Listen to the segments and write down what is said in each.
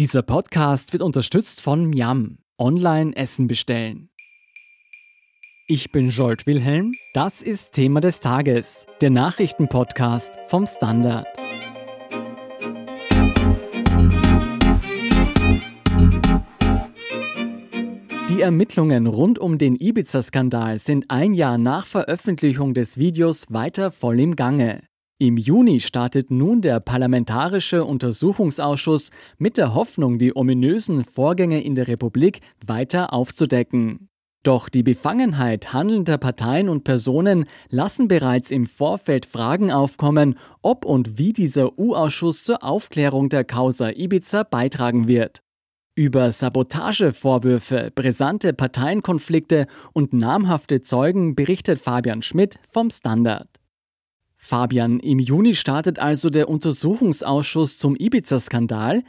Dieser Podcast wird unterstützt von Miam. Online Essen bestellen. Ich bin Jolt Wilhelm. Das ist Thema des Tages, der Nachrichtenpodcast vom Standard. Die Ermittlungen rund um den Ibiza-Skandal sind ein Jahr nach Veröffentlichung des Videos weiter voll im Gange. Im Juni startet nun der Parlamentarische Untersuchungsausschuss mit der Hoffnung, die ominösen Vorgänge in der Republik weiter aufzudecken. Doch die Befangenheit handelnder Parteien und Personen lassen bereits im Vorfeld Fragen aufkommen, ob und wie dieser U-Ausschuss zur Aufklärung der Causa Ibiza beitragen wird. Über Sabotagevorwürfe, brisante Parteienkonflikte und namhafte Zeugen berichtet Fabian Schmidt vom Standard. Fabian, im Juni startet also der Untersuchungsausschuss zum Ibiza-Skandal.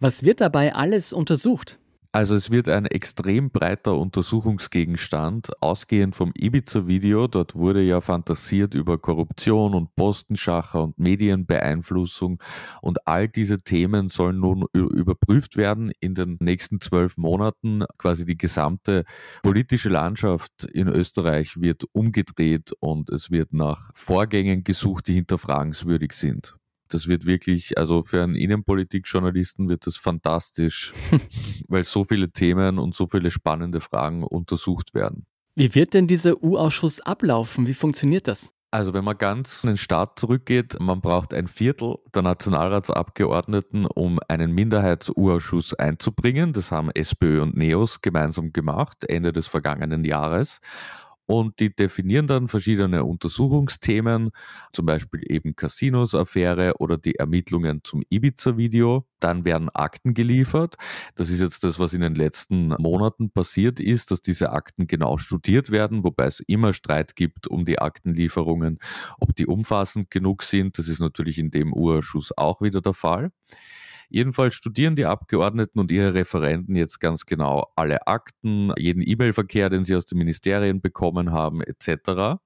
Was wird dabei alles untersucht? Also es wird ein extrem breiter Untersuchungsgegenstand, ausgehend vom Ibiza-Video. Dort wurde ja fantasiert über Korruption und Postenschacher und Medienbeeinflussung. Und all diese Themen sollen nun überprüft werden in den nächsten zwölf Monaten. Quasi die gesamte politische Landschaft in Österreich wird umgedreht und es wird nach Vorgängen gesucht, die hinterfragenswürdig sind. Das wird wirklich, also für einen Innenpolitikjournalisten wird das fantastisch, weil so viele Themen und so viele spannende Fragen untersucht werden. Wie wird denn dieser U-Ausschuss ablaufen? Wie funktioniert das? Also wenn man ganz in den Start zurückgeht, man braucht ein Viertel der Nationalratsabgeordneten, um einen Minderheits-U-Ausschuss einzubringen. Das haben SPÖ und NEOS gemeinsam gemacht, Ende des vergangenen Jahres und die definieren dann verschiedene Untersuchungsthemen, zum Beispiel eben Casinos-Affäre oder die Ermittlungen zum Ibiza-Video. Dann werden Akten geliefert. Das ist jetzt das, was in den letzten Monaten passiert ist, dass diese Akten genau studiert werden, wobei es immer Streit gibt um die Aktenlieferungen, ob die umfassend genug sind. Das ist natürlich in dem Urschuss auch wieder der Fall. Jedenfalls studieren die Abgeordneten und ihre Referenten jetzt ganz genau alle Akten, jeden E-Mail-Verkehr, den sie aus den Ministerien bekommen haben, etc.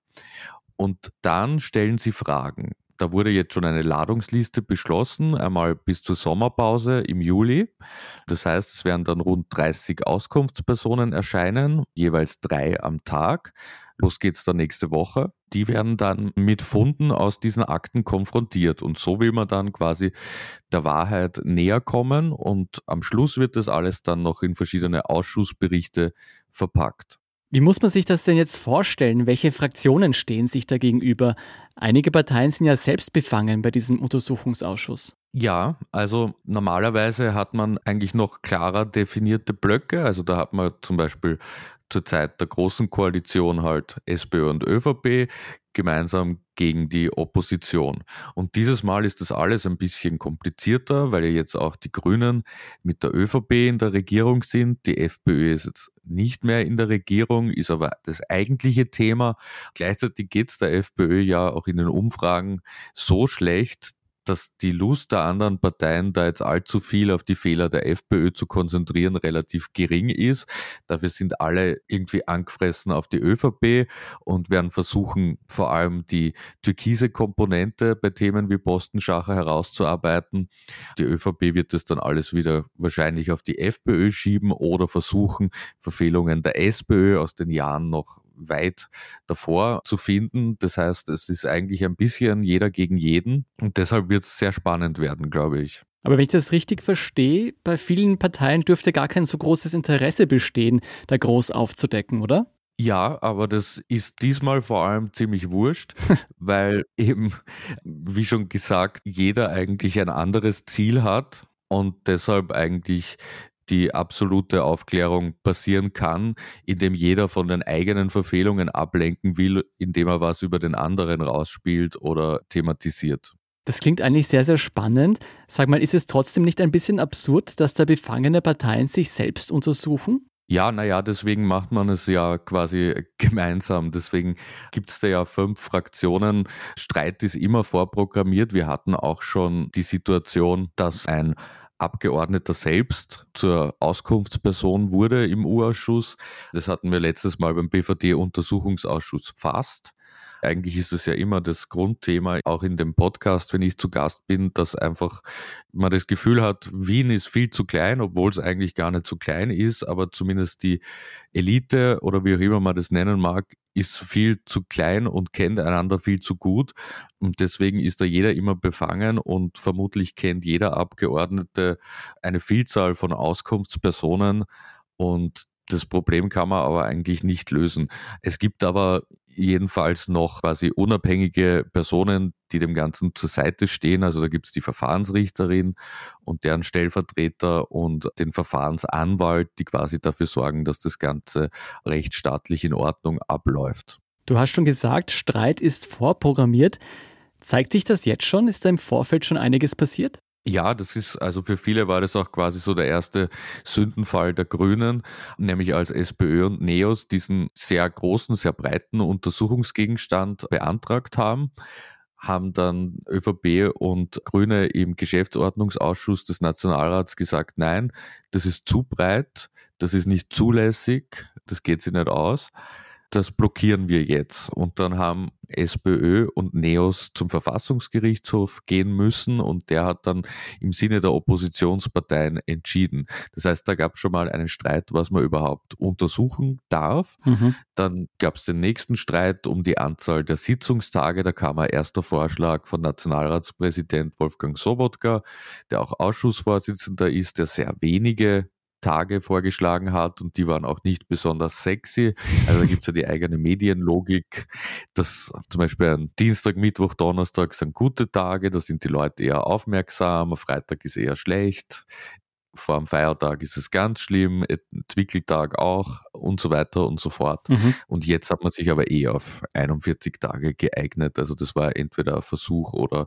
Und dann stellen sie Fragen. Da wurde jetzt schon eine Ladungsliste beschlossen, einmal bis zur Sommerpause im Juli. Das heißt, es werden dann rund 30 Auskunftspersonen erscheinen, jeweils drei am Tag. Los geht's dann nächste Woche. Die werden dann mit Funden aus diesen Akten konfrontiert. Und so will man dann quasi der Wahrheit näher kommen. Und am Schluss wird das alles dann noch in verschiedene Ausschussberichte verpackt. Wie muss man sich das denn jetzt vorstellen? Welche Fraktionen stehen sich da gegenüber? Einige Parteien sind ja selbst befangen bei diesem Untersuchungsausschuss. Ja, also normalerweise hat man eigentlich noch klarer definierte Blöcke. Also da hat man zum Beispiel zur Zeit der großen Koalition halt SPÖ und ÖVP gemeinsam gegen die Opposition. Und dieses Mal ist das alles ein bisschen komplizierter, weil ja jetzt auch die Grünen mit der ÖVP in der Regierung sind. Die FPÖ ist jetzt nicht mehr in der Regierung, ist aber das eigentliche Thema. Gleichzeitig geht es der FPÖ ja auch in den Umfragen so schlecht, dass die Lust der anderen Parteien, da jetzt allzu viel auf die Fehler der FPÖ zu konzentrieren, relativ gering ist. Dafür sind alle irgendwie angefressen auf die ÖVP und werden versuchen, vor allem die türkise Komponente bei Themen wie Postenschacher herauszuarbeiten. Die ÖVP wird das dann alles wieder wahrscheinlich auf die FPÖ schieben oder versuchen, Verfehlungen der SPÖ aus den Jahren noch weit davor zu finden. Das heißt, es ist eigentlich ein bisschen jeder gegen jeden und deshalb wird es sehr spannend werden, glaube ich. Aber wenn ich das richtig verstehe, bei vielen Parteien dürfte gar kein so großes Interesse bestehen, da groß aufzudecken, oder? Ja, aber das ist diesmal vor allem ziemlich wurscht, weil eben, wie schon gesagt, jeder eigentlich ein anderes Ziel hat und deshalb eigentlich die absolute Aufklärung passieren kann, indem jeder von den eigenen Verfehlungen ablenken will, indem er was über den anderen rausspielt oder thematisiert. Das klingt eigentlich sehr, sehr spannend. Sag mal, ist es trotzdem nicht ein bisschen absurd, dass da befangene Parteien sich selbst untersuchen? Ja, naja, deswegen macht man es ja quasi gemeinsam. Deswegen gibt es da ja fünf Fraktionen. Streit ist immer vorprogrammiert. Wir hatten auch schon die Situation, dass ein Abgeordneter selbst zur Auskunftsperson wurde im U-Ausschuss. Das hatten wir letztes Mal beim BVD-Untersuchungsausschuss fast. Eigentlich ist es ja immer das Grundthema, auch in dem Podcast, wenn ich zu Gast bin, dass einfach man das Gefühl hat, Wien ist viel zu klein, obwohl es eigentlich gar nicht zu klein ist, aber zumindest die Elite oder wie auch immer man das nennen mag, ist viel zu klein und kennt einander viel zu gut. Und deswegen ist da jeder immer befangen und vermutlich kennt jeder Abgeordnete eine Vielzahl von Auskunftspersonen und das Problem kann man aber eigentlich nicht lösen. Es gibt aber jedenfalls noch quasi unabhängige Personen, die dem Ganzen zur Seite stehen. Also da gibt es die Verfahrensrichterin und deren Stellvertreter und den Verfahrensanwalt, die quasi dafür sorgen, dass das Ganze rechtsstaatlich in Ordnung abläuft. Du hast schon gesagt, Streit ist vorprogrammiert. Zeigt sich das jetzt schon? Ist da im Vorfeld schon einiges passiert? Ja, das ist, also für viele war das auch quasi so der erste Sündenfall der Grünen, nämlich als SPÖ und NEOS diesen sehr großen, sehr breiten Untersuchungsgegenstand beantragt haben haben dann ÖVP und Grüne im Geschäftsordnungsausschuss des Nationalrats gesagt, nein, das ist zu breit, das ist nicht zulässig, das geht sich nicht aus das blockieren wir jetzt. Und dann haben SPÖ und NEOS zum Verfassungsgerichtshof gehen müssen und der hat dann im Sinne der Oppositionsparteien entschieden. Das heißt, da gab es schon mal einen Streit, was man überhaupt untersuchen darf. Mhm. Dann gab es den nächsten Streit um die Anzahl der Sitzungstage. Da kam ein erster Vorschlag von Nationalratspräsident Wolfgang Sobotka, der auch Ausschussvorsitzender ist, der sehr wenige Tage vorgeschlagen hat und die waren auch nicht besonders sexy. Also da gibt es ja die eigene Medienlogik, dass zum Beispiel ein Dienstag, Mittwoch, Donnerstag sind gute Tage, da sind die Leute eher aufmerksam, Freitag ist eher schlecht, vor dem Feiertag ist es ganz schlimm, Entwickeltag auch und so weiter und so fort. Mhm. Und jetzt hat man sich aber eh auf 41 Tage geeignet. Also das war entweder ein Versuch oder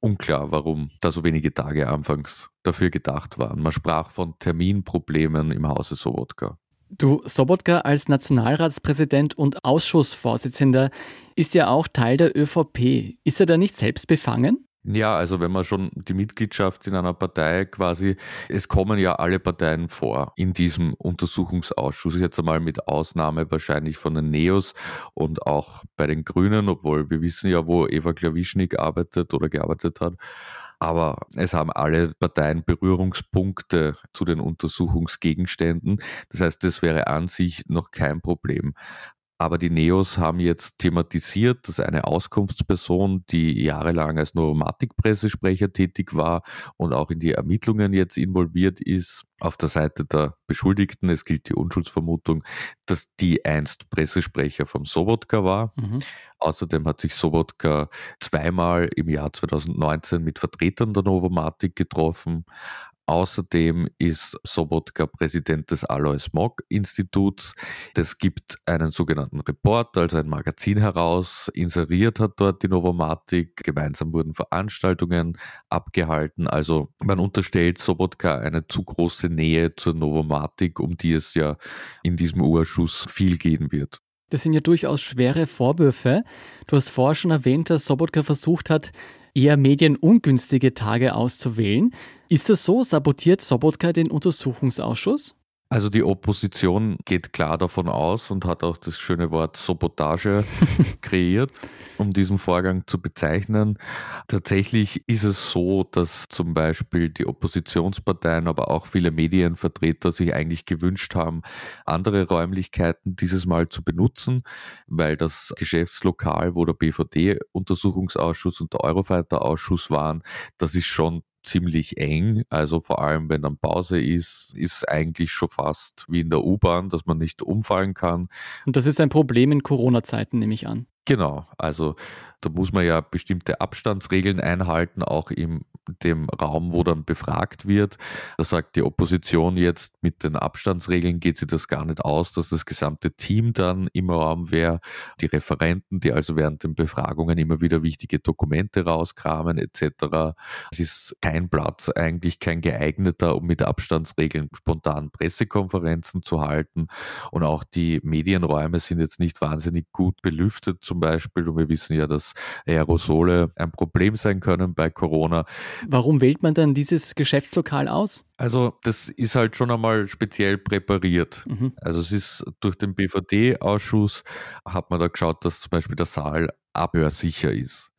unklar, warum da so wenige Tage anfangs dafür gedacht waren. Man sprach von Terminproblemen im Hause Sobotka. Du, Sobotka als Nationalratspräsident und Ausschussvorsitzender ist ja auch Teil der ÖVP. Ist er da nicht selbst befangen? Ja, also wenn man schon die Mitgliedschaft in einer Partei quasi, es kommen ja alle Parteien vor in diesem Untersuchungsausschuss, jetzt einmal mit Ausnahme wahrscheinlich von den Neos und auch bei den Grünen, obwohl wir wissen ja, wo Eva Klawischnik arbeitet oder gearbeitet hat. Aber es haben alle Parteien Berührungspunkte zu den Untersuchungsgegenständen. Das heißt, das wäre an sich noch kein Problem. Aber die Neos haben jetzt thematisiert, dass eine Auskunftsperson, die jahrelang als Novomatic-Pressesprecher tätig war und auch in die Ermittlungen jetzt involviert ist, auf der Seite der Beschuldigten, es gilt die Unschuldsvermutung, dass die einst Pressesprecher vom Sobotka war. Mhm. Außerdem hat sich Sobotka zweimal im Jahr 2019 mit Vertretern der Novomatic getroffen. Außerdem ist Sobotka Präsident des Alois Mock Instituts. Es gibt einen sogenannten Report, also ein Magazin heraus. Inseriert hat dort die Novomatik. Gemeinsam wurden Veranstaltungen abgehalten. Also man unterstellt Sobotka eine zu große Nähe zur Novomatik, um die es ja in diesem Urschuss viel gehen wird. Das sind ja durchaus schwere Vorwürfe. Du hast vorher schon erwähnt, dass Sobotka versucht hat, eher medienungünstige Tage auszuwählen. Ist das so? Sabotiert Sobotka den Untersuchungsausschuss? Also die Opposition geht klar davon aus und hat auch das schöne Wort Sabotage kreiert, um diesen Vorgang zu bezeichnen. Tatsächlich ist es so, dass zum Beispiel die Oppositionsparteien, aber auch viele Medienvertreter sich eigentlich gewünscht haben, andere Räumlichkeiten dieses Mal zu benutzen, weil das Geschäftslokal, wo der BVD-Untersuchungsausschuss und der Eurofighter-Ausschuss waren, das ist schon ziemlich eng. Also vor allem, wenn dann Pause ist, ist eigentlich schon fast wie in der U-Bahn, dass man nicht umfallen kann. Und das ist ein Problem in Corona-Zeiten, nehme ich an. Genau, also da muss man ja bestimmte Abstandsregeln einhalten, auch im dem Raum, wo dann befragt wird. Da sagt die Opposition jetzt, mit den Abstandsregeln geht sie das gar nicht aus, dass das gesamte Team dann im Raum wäre, die Referenten, die also während den Befragungen immer wieder wichtige Dokumente rauskramen etc. Es ist kein Platz, eigentlich kein geeigneter, um mit Abstandsregeln spontan Pressekonferenzen zu halten. Und auch die Medienräume sind jetzt nicht wahnsinnig gut belüftet zum Beispiel. Und wir wissen ja, dass Aerosole ein Problem sein können bei Corona. Warum wählt man dann dieses Geschäftslokal aus? Also das ist halt schon einmal speziell präpariert. Mhm. Also es ist durch den BVD-Ausschuss hat man da geschaut, dass zum Beispiel der Saal abhörsicher ist.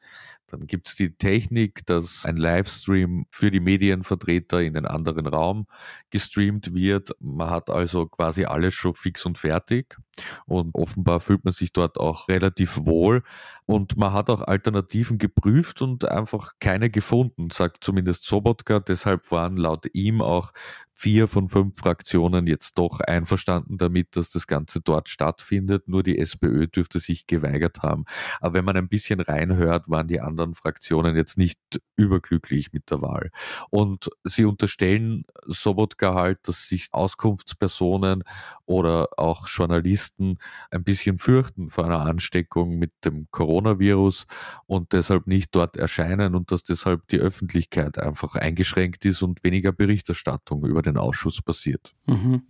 Dann gibt es die Technik, dass ein Livestream für die Medienvertreter in den anderen Raum gestreamt wird. Man hat also quasi alles schon fix und fertig und offenbar fühlt man sich dort auch relativ wohl. Und man hat auch Alternativen geprüft und einfach keine gefunden, sagt zumindest Sobotka. Deshalb waren laut ihm auch vier von fünf Fraktionen jetzt doch einverstanden damit, dass das Ganze dort stattfindet. Nur die SPÖ dürfte sich geweigert haben. Aber wenn man ein bisschen reinhört, waren die anderen Fraktionen jetzt nicht überglücklich mit der Wahl. Und sie unterstellen Sobotka halt, dass sich Auskunftspersonen oder auch Journalisten ein bisschen fürchten vor einer Ansteckung mit dem Coronavirus und deshalb nicht dort erscheinen und dass deshalb die Öffentlichkeit einfach eingeschränkt ist und weniger Berichterstattung über den Ausschuss passiert. Mhm.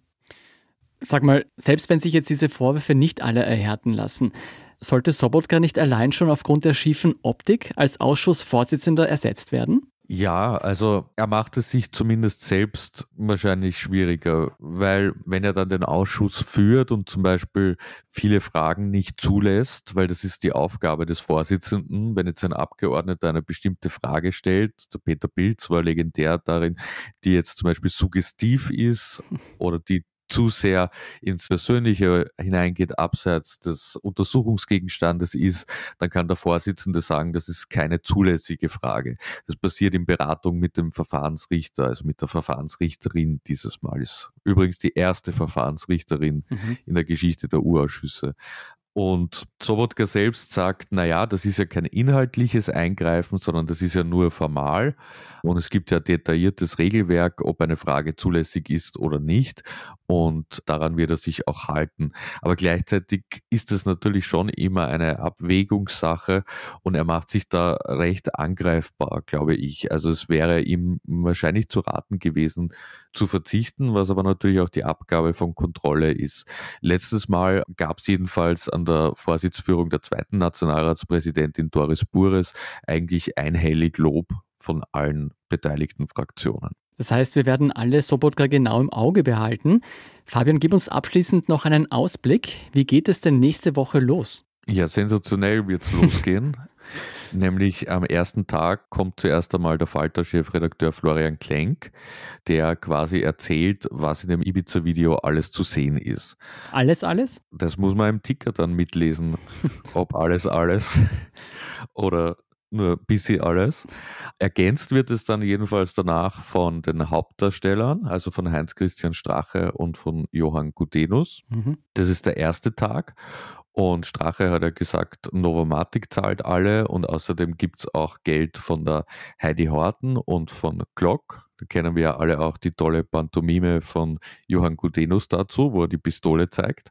Sag mal, selbst wenn sich jetzt diese Vorwürfe nicht alle erhärten lassen, sollte Sobotka nicht allein schon aufgrund der schiefen Optik als Ausschussvorsitzender ersetzt werden? Ja, also er macht es sich zumindest selbst wahrscheinlich schwieriger, weil wenn er dann den Ausschuss führt und zum Beispiel viele Fragen nicht zulässt, weil das ist die Aufgabe des Vorsitzenden, wenn jetzt ein Abgeordneter eine bestimmte Frage stellt, der Peter Pilz war legendär darin, die jetzt zum Beispiel suggestiv ist oder die zu sehr ins Persönliche hineingeht, abseits des Untersuchungsgegenstandes ist, dann kann der Vorsitzende sagen, das ist keine zulässige Frage. Das passiert in Beratung mit dem Verfahrensrichter, also mit der Verfahrensrichterin dieses Mal. Ist übrigens die erste Verfahrensrichterin mhm. in der Geschichte der Urausschüsse. Und Sobotka selbst sagt, na ja, das ist ja kein inhaltliches Eingreifen, sondern das ist ja nur formal. Und es gibt ja detailliertes Regelwerk, ob eine Frage zulässig ist oder nicht. Und daran wird er sich auch halten. Aber gleichzeitig ist es natürlich schon immer eine Abwägungssache und er macht sich da recht angreifbar, glaube ich. Also es wäre ihm wahrscheinlich zu raten gewesen, zu verzichten, was aber natürlich auch die Abgabe von Kontrolle ist. Letztes Mal gab es jedenfalls an der Vorsitzführung der zweiten Nationalratspräsidentin Doris Bures eigentlich einhellig Lob von allen beteiligten Fraktionen. Das heißt, wir werden alle Sobotka genau im Auge behalten. Fabian, gib uns abschließend noch einen Ausblick. Wie geht es denn nächste Woche los? Ja, sensationell wird es losgehen. Nämlich am ersten Tag kommt zuerst einmal der Falter-Chefredakteur Florian Klenk, der quasi erzählt, was in dem Ibiza-Video alles zu sehen ist. Alles, alles? Das muss man im Ticker dann mitlesen, ob alles, alles oder nur ein bisschen alles. Ergänzt wird es dann jedenfalls danach von den Hauptdarstellern, also von Heinz-Christian Strache und von Johann Gutenus. Mhm. Das ist der erste Tag. Und Strache hat ja gesagt, Novomatic zahlt alle und außerdem gibt es auch Geld von der Heidi Horten und von Glock. Da kennen wir ja alle auch die tolle Pantomime von Johann Gudenus dazu, wo er die Pistole zeigt.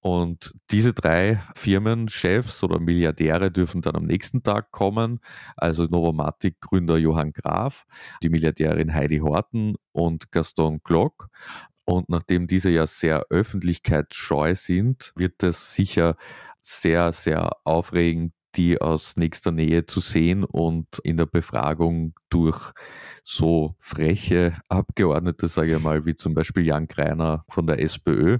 Und diese drei Firmenchefs oder Milliardäre dürfen dann am nächsten Tag kommen. Also Novomatic-Gründer Johann Graf, die Milliardärin Heidi Horten und Gaston Glock. Und nachdem diese ja sehr öffentlichkeitsscheu sind, wird es sicher sehr, sehr aufregend, die aus nächster Nähe zu sehen und in der Befragung durch so freche Abgeordnete, sage ich mal, wie zum Beispiel Jan Greiner von der SPÖ.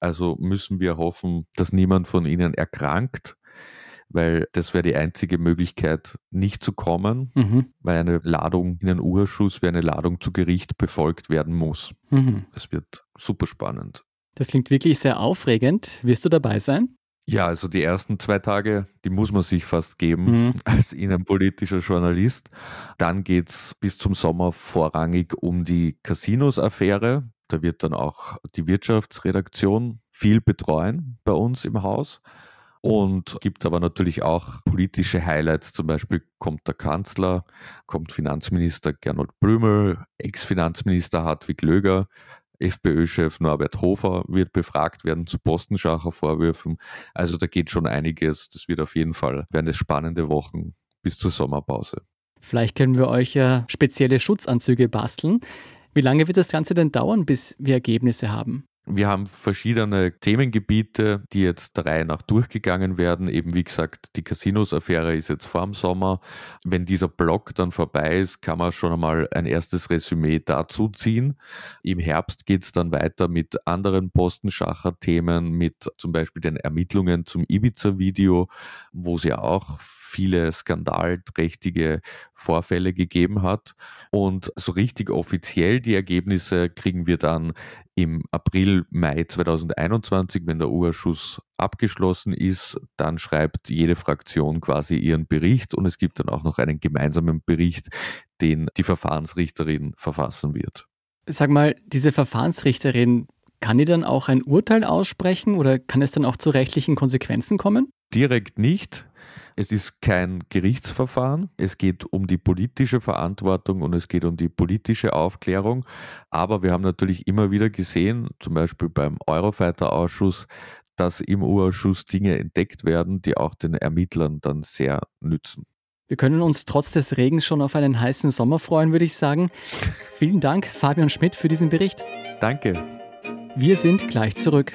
Also müssen wir hoffen, dass niemand von ihnen erkrankt weil das wäre die einzige Möglichkeit, nicht zu kommen, mhm. weil eine Ladung in einen Urschuss wie eine Ladung zu Gericht befolgt werden muss. Mhm. Es wird super spannend. Das klingt wirklich sehr aufregend. Wirst du dabei sein? Ja, also die ersten zwei Tage, die muss man sich fast geben mhm. als innenpolitischer Journalist. Dann geht es bis zum Sommer vorrangig um die Casinos-Affäre. Da wird dann auch die Wirtschaftsredaktion viel betreuen bei uns im Haus und gibt aber natürlich auch politische Highlights. Zum Beispiel kommt der Kanzler, kommt Finanzminister Gernot Blümel, Ex-Finanzminister Hartwig Löger, FPÖ-Chef Norbert Hofer wird befragt werden zu Postenschacher Vorwürfen. Also da geht schon einiges. Das wird auf jeden Fall, werden es spannende Wochen bis zur Sommerpause. Vielleicht können wir euch ja spezielle Schutzanzüge basteln. Wie lange wird das Ganze denn dauern, bis wir Ergebnisse haben? Wir haben verschiedene Themengebiete, die jetzt der Reihe nach durchgegangen werden. Eben wie gesagt, die Casinos-Affäre ist jetzt vor dem Sommer. Wenn dieser Block dann vorbei ist, kann man schon einmal ein erstes Resümee dazu ziehen. Im Herbst geht es dann weiter mit anderen Postenschacher-Themen, mit zum Beispiel den Ermittlungen zum Ibiza-Video, wo es ja auch viele skandalträchtige Vorfälle gegeben hat. Und so richtig offiziell die Ergebnisse kriegen wir dann im April, Mai 2021, wenn der U-Ausschuss abgeschlossen ist, dann schreibt jede Fraktion quasi ihren Bericht und es gibt dann auch noch einen gemeinsamen Bericht, den die Verfahrensrichterin verfassen wird. Sag mal, diese Verfahrensrichterin, kann die dann auch ein Urteil aussprechen oder kann es dann auch zu rechtlichen Konsequenzen kommen? Direkt nicht. Es ist kein Gerichtsverfahren. Es geht um die politische Verantwortung und es geht um die politische Aufklärung. Aber wir haben natürlich immer wieder gesehen, zum Beispiel beim Eurofighter-Ausschuss, dass im U-Ausschuss Dinge entdeckt werden, die auch den Ermittlern dann sehr nützen. Wir können uns trotz des Regens schon auf einen heißen Sommer freuen, würde ich sagen. Vielen Dank, Fabian Schmidt, für diesen Bericht. Danke. Wir sind gleich zurück.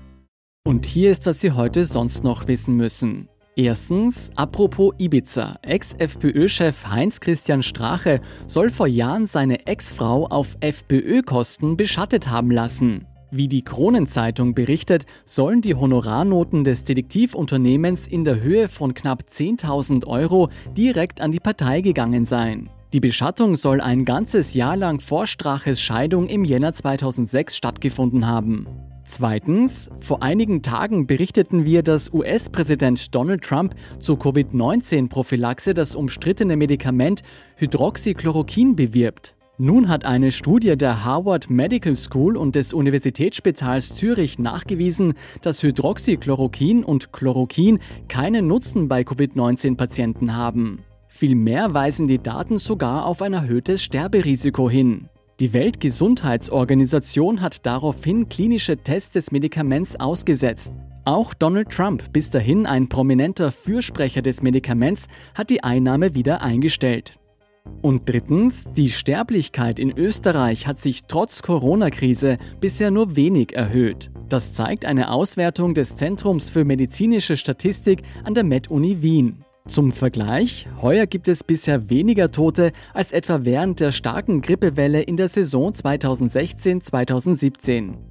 Und hier ist, was Sie heute sonst noch wissen müssen. Erstens, apropos Ibiza. Ex-FPÖ-Chef Heinz-Christian Strache soll vor Jahren seine Ex-Frau auf FPÖ-Kosten beschattet haben lassen. Wie die Kronenzeitung berichtet, sollen die Honorarnoten des Detektivunternehmens in der Höhe von knapp 10.000 Euro direkt an die Partei gegangen sein. Die Beschattung soll ein ganzes Jahr lang vor Straches Scheidung im Jänner 2006 stattgefunden haben. Zweitens, vor einigen Tagen berichteten wir, dass US-Präsident Donald Trump zur Covid-19-Prophylaxe das umstrittene Medikament Hydroxychloroquin bewirbt. Nun hat eine Studie der Harvard Medical School und des Universitätsspitals Zürich nachgewiesen, dass Hydroxychloroquin und Chloroquin keinen Nutzen bei Covid-19-Patienten haben. Vielmehr weisen die Daten sogar auf ein erhöhtes Sterberisiko hin. Die Weltgesundheitsorganisation hat daraufhin klinische Tests des Medikaments ausgesetzt. Auch Donald Trump, bis dahin ein prominenter Fürsprecher des Medikaments, hat die Einnahme wieder eingestellt. Und drittens, die Sterblichkeit in Österreich hat sich trotz Corona-Krise bisher nur wenig erhöht. Das zeigt eine Auswertung des Zentrums für medizinische Statistik an der Med-Uni Wien. Zum Vergleich, heuer gibt es bisher weniger Tote als etwa während der starken Grippewelle in der Saison 2016-2017.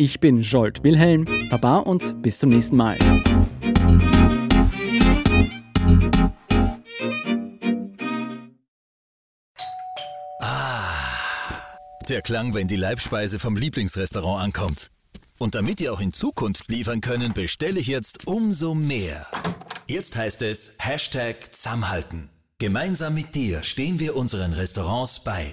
Ich bin Jolt Wilhelm, Baba und bis zum nächsten Mal. Der Klang, wenn die Leibspeise vom Lieblingsrestaurant ankommt. Und damit ihr auch in Zukunft liefern können, bestelle ich jetzt umso mehr. Jetzt heißt es Hashtag Zusammenhalten. Gemeinsam mit dir stehen wir unseren Restaurants bei.